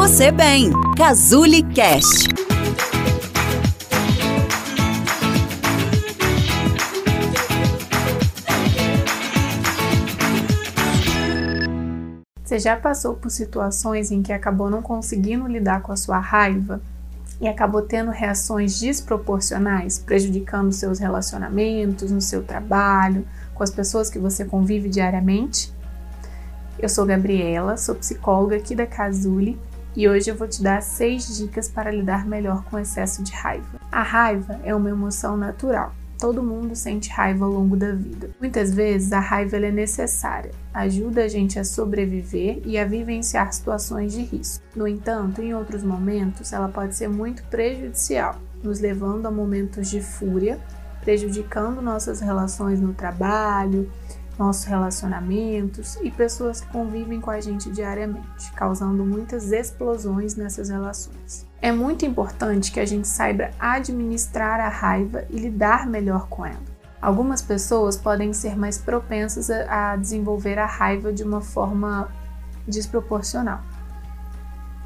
você bem. Cazuli Cast. Você já passou por situações em que acabou não conseguindo lidar com a sua raiva e acabou tendo reações desproporcionais, prejudicando seus relacionamentos, no seu trabalho, com as pessoas que você convive diariamente? Eu sou Gabriela, sou psicóloga aqui da Casuli e hoje eu vou te dar seis dicas para lidar melhor com excesso de raiva. A raiva é uma emoção natural. Todo mundo sente raiva ao longo da vida. Muitas vezes a raiva é necessária, ajuda a gente a sobreviver e a vivenciar situações de risco. No entanto, em outros momentos, ela pode ser muito prejudicial, nos levando a momentos de fúria, prejudicando nossas relações no trabalho, nossos relacionamentos e pessoas que convivem com a gente diariamente, causando muitas explosões nessas relações. É muito importante que a gente saiba administrar a raiva e lidar melhor com ela. Algumas pessoas podem ser mais propensas a desenvolver a raiva de uma forma desproporcional.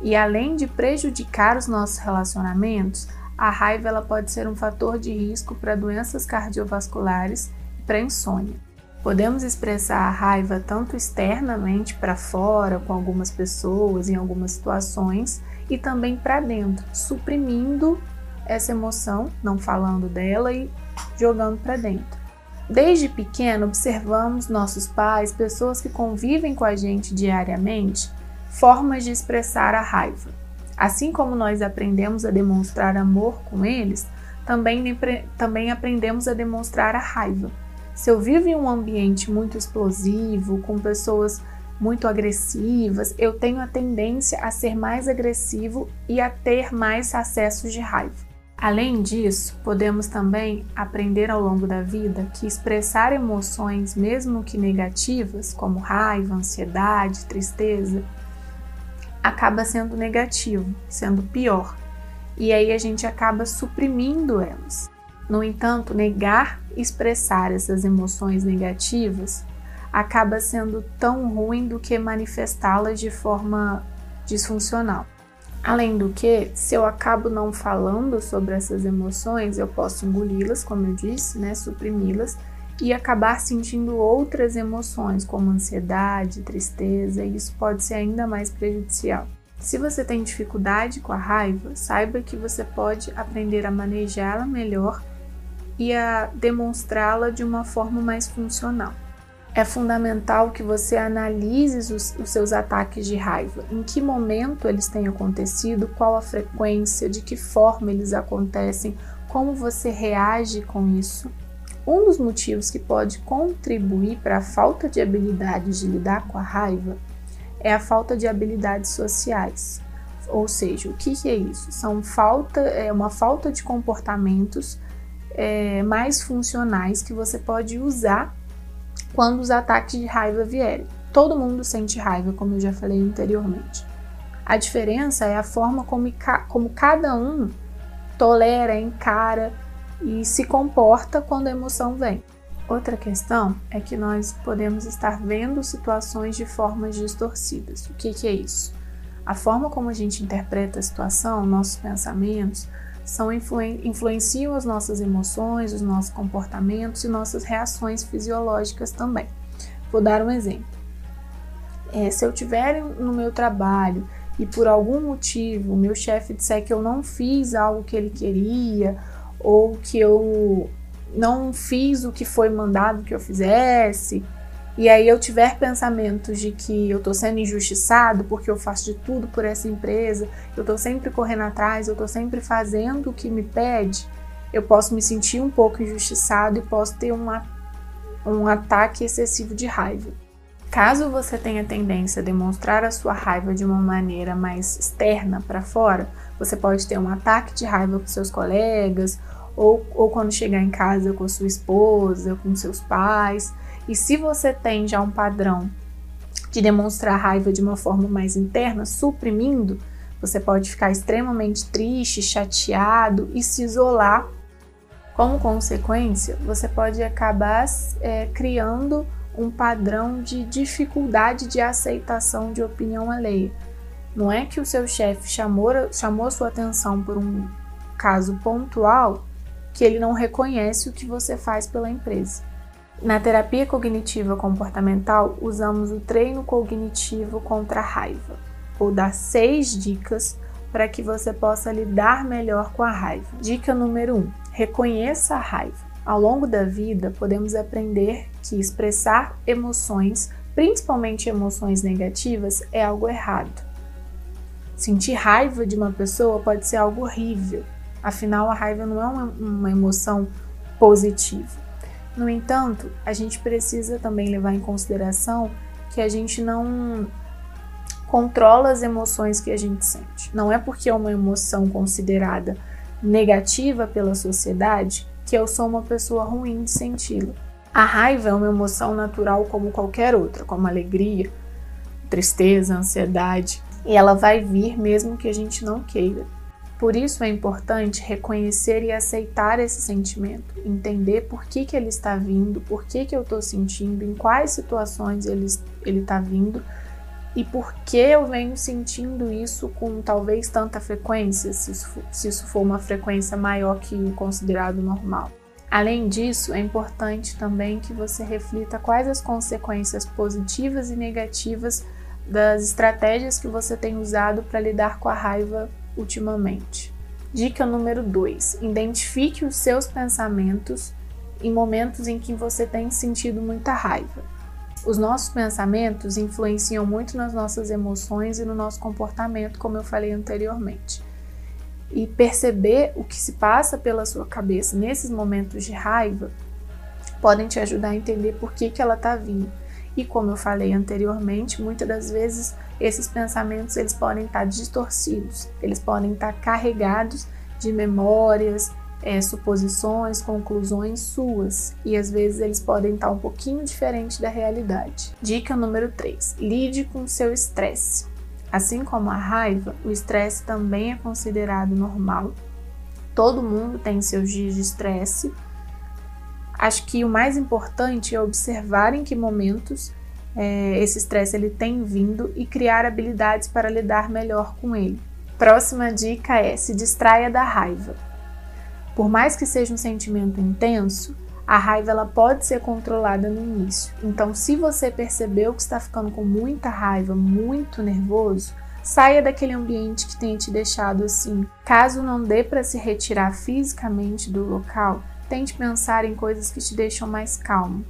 E além de prejudicar os nossos relacionamentos, a raiva ela pode ser um fator de risco para doenças cardiovasculares e para insônia. Podemos expressar a raiva tanto externamente para fora, com algumas pessoas, em algumas situações, e também para dentro, suprimindo essa emoção, não falando dela e jogando para dentro. Desde pequeno, observamos nossos pais, pessoas que convivem com a gente diariamente, formas de expressar a raiva. Assim como nós aprendemos a demonstrar amor com eles, também, também aprendemos a demonstrar a raiva. Se eu vivo em um ambiente muito explosivo, com pessoas muito agressivas, eu tenho a tendência a ser mais agressivo e a ter mais acessos de raiva. Além disso, podemos também aprender ao longo da vida que expressar emoções, mesmo que negativas, como raiva, ansiedade, tristeza, acaba sendo negativo, sendo pior. E aí a gente acaba suprimindo elas. No entanto, negar expressar essas emoções negativas acaba sendo tão ruim do que manifestá-las de forma disfuncional. Além do que, se eu acabo não falando sobre essas emoções, eu posso engoli-las, como eu disse, né, suprimi-las e acabar sentindo outras emoções, como ansiedade, tristeza, e isso pode ser ainda mais prejudicial. Se você tem dificuldade com a raiva, saiba que você pode aprender a manejá-la melhor e a demonstrá-la de uma forma mais funcional. É fundamental que você analise os, os, seus ataques de raiva, em que momento eles têm acontecido, qual a frequência, de que forma eles acontecem, como você reage com isso. Um dos motivos que pode contribuir para a falta de habilidades de lidar com a raiva é a falta de habilidades sociais. Ou seja, o que, que é isso? São falta, é uma falta de comportamentos é, mais funcionais que você pode usar quando os ataques de raiva vierem. Todo mundo sente raiva, como eu já falei anteriormente. A diferença é a forma como, como cada um tolera, encara e se comporta quando a emoção vem. Outra questão é que nós podemos estar vendo situações de formas distorcidas. O que, que é isso? A forma como a gente interpreta a situação, nossos pensamentos, são influen influenciam as nossas emoções, os nossos comportamentos e nossas reações fisiológicas também. Vou dar um exemplo. É, se eu tiver no meu trabalho e por algum motivo meu chefe disser que eu não fiz algo que ele queria ou que eu não fiz o que foi mandado que eu fizesse, e aí eu tiver pensamentos de que eu estou sendo injustiçado porque eu faço de tudo por essa empresa, eu estou sempre correndo atrás, eu estou sempre fazendo o que me pede, eu posso me sentir um pouco injustiçado e posso ter uma, um ataque excessivo de raiva. Caso você tenha tendência a demonstrar a sua raiva de uma maneira mais externa para fora, você pode ter um ataque de raiva com seus colegas, ou, ou quando chegar em casa com sua esposa, com seus pais e se você tem já um padrão de demonstrar raiva de uma forma mais interna, suprimindo, você pode ficar extremamente triste, chateado e se isolar. Como consequência, você pode acabar é, criando um padrão de dificuldade de aceitação de opinião alheia. Não é que o seu chefe chamou, chamou sua atenção por um caso pontual que ele não reconhece o que você faz pela empresa. Na terapia cognitiva comportamental, usamos o treino cognitivo contra a raiva. Vou dar seis dicas para que você possa lidar melhor com a raiva. Dica número 1: um, reconheça a raiva. Ao longo da vida, podemos aprender que expressar emoções, principalmente emoções negativas, é algo errado. Sentir raiva de uma pessoa pode ser algo horrível, afinal, a raiva não é uma, uma emoção positiva. No entanto, a gente precisa também levar em consideração que a gente não controla as emoções que a gente sente. Não é porque é uma emoção considerada negativa pela sociedade que eu sou uma pessoa ruim de senti-la. A raiva é uma emoção natural como qualquer outra, como alegria, tristeza, ansiedade, e ela vai vir mesmo que a gente não queira. Por isso é importante reconhecer e aceitar esse sentimento, entender por que, que ele está vindo, por que, que eu estou sentindo, em quais situações ele está vindo e por que eu venho sentindo isso com talvez tanta frequência, se isso, for, se isso for uma frequência maior que o considerado normal. Além disso, é importante também que você reflita quais as consequências positivas e negativas das estratégias que você tem usado para lidar com a raiva ultimamente. Dica número 2: identifique os seus pensamentos em momentos em que você tem sentido muita raiva. Os nossos pensamentos influenciam muito nas nossas emoções e no nosso comportamento, como eu falei anteriormente. E perceber o que se passa pela sua cabeça nesses momentos de raiva podem te ajudar a entender por que, que ela está vindo. E como eu falei anteriormente, muitas das vezes esses pensamentos eles podem estar distorcidos, eles podem estar carregados de memórias, é, suposições, conclusões suas e às vezes eles podem estar um pouquinho diferente da realidade. Dica número 3: lide com seu estresse. Assim como a raiva, o estresse também é considerado normal. Todo mundo tem seus dias de estresse. Acho que o mais importante é observar em que momentos é, esse estresse ele tem vindo e criar habilidades para lidar melhor com ele. Próxima dica é se distraia da raiva. Por mais que seja um sentimento intenso, a raiva ela pode ser controlada no início. Então, se você percebeu que está ficando com muita raiva, muito nervoso, saia daquele ambiente que tem te deixado assim. Caso não dê para se retirar fisicamente do local, tente pensar em coisas que te deixam mais calmo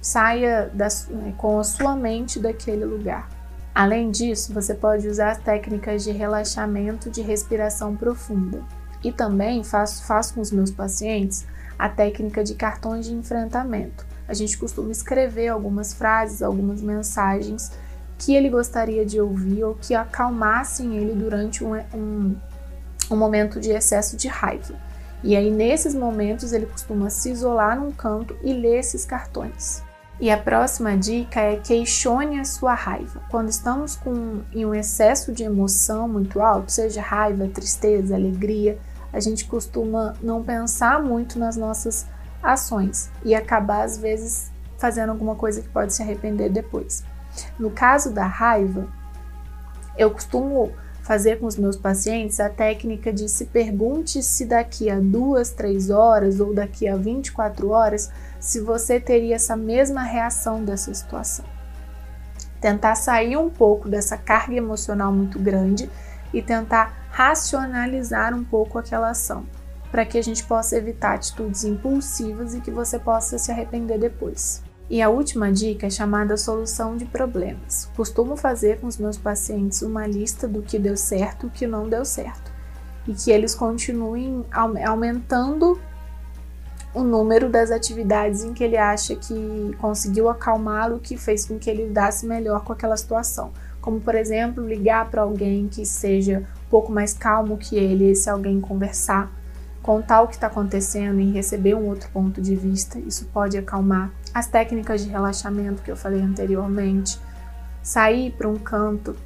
saia da, com a sua mente daquele lugar. Além disso, você pode usar técnicas de relaxamento de respiração profunda. E também faço, faço com os meus pacientes a técnica de cartões de enfrentamento. A gente costuma escrever algumas frases, algumas mensagens que ele gostaria de ouvir ou que acalmassem ele durante um, um, um momento de excesso de raiva. E aí, nesses momentos, ele costuma se isolar num canto e ler esses cartões. E a próxima dica é questione a sua raiva. Quando estamos com, em um excesso de emoção muito alto, seja raiva, tristeza, alegria, a gente costuma não pensar muito nas nossas ações e acabar às vezes fazendo alguma coisa que pode se arrepender depois. No caso da raiva, eu costumo fazer com os meus pacientes a técnica de se pergunte se daqui a duas, três horas ou daqui a 24 horas se você teria essa mesma reação dessa situação. Tentar sair um pouco dessa carga emocional muito grande e tentar racionalizar um pouco aquela ação, para que a gente possa evitar atitudes impulsivas e que você possa se arrepender depois. E a última dica é chamada solução de problemas. Costumo fazer com os meus pacientes uma lista do que deu certo e o que não deu certo, e que eles continuem aumentando o número das atividades em que ele acha que conseguiu acalmá-lo, que fez com que ele lidasse melhor com aquela situação. Como, por exemplo, ligar para alguém que seja um pouco mais calmo que ele, se alguém conversar, contar o que está acontecendo e receber um outro ponto de vista, isso pode acalmar. As técnicas de relaxamento que eu falei anteriormente, sair para um canto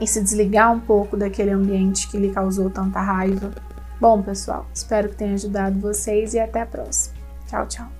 e se desligar um pouco daquele ambiente que lhe causou tanta raiva Bom, pessoal, espero que tenha ajudado vocês e até a próxima. Tchau, tchau.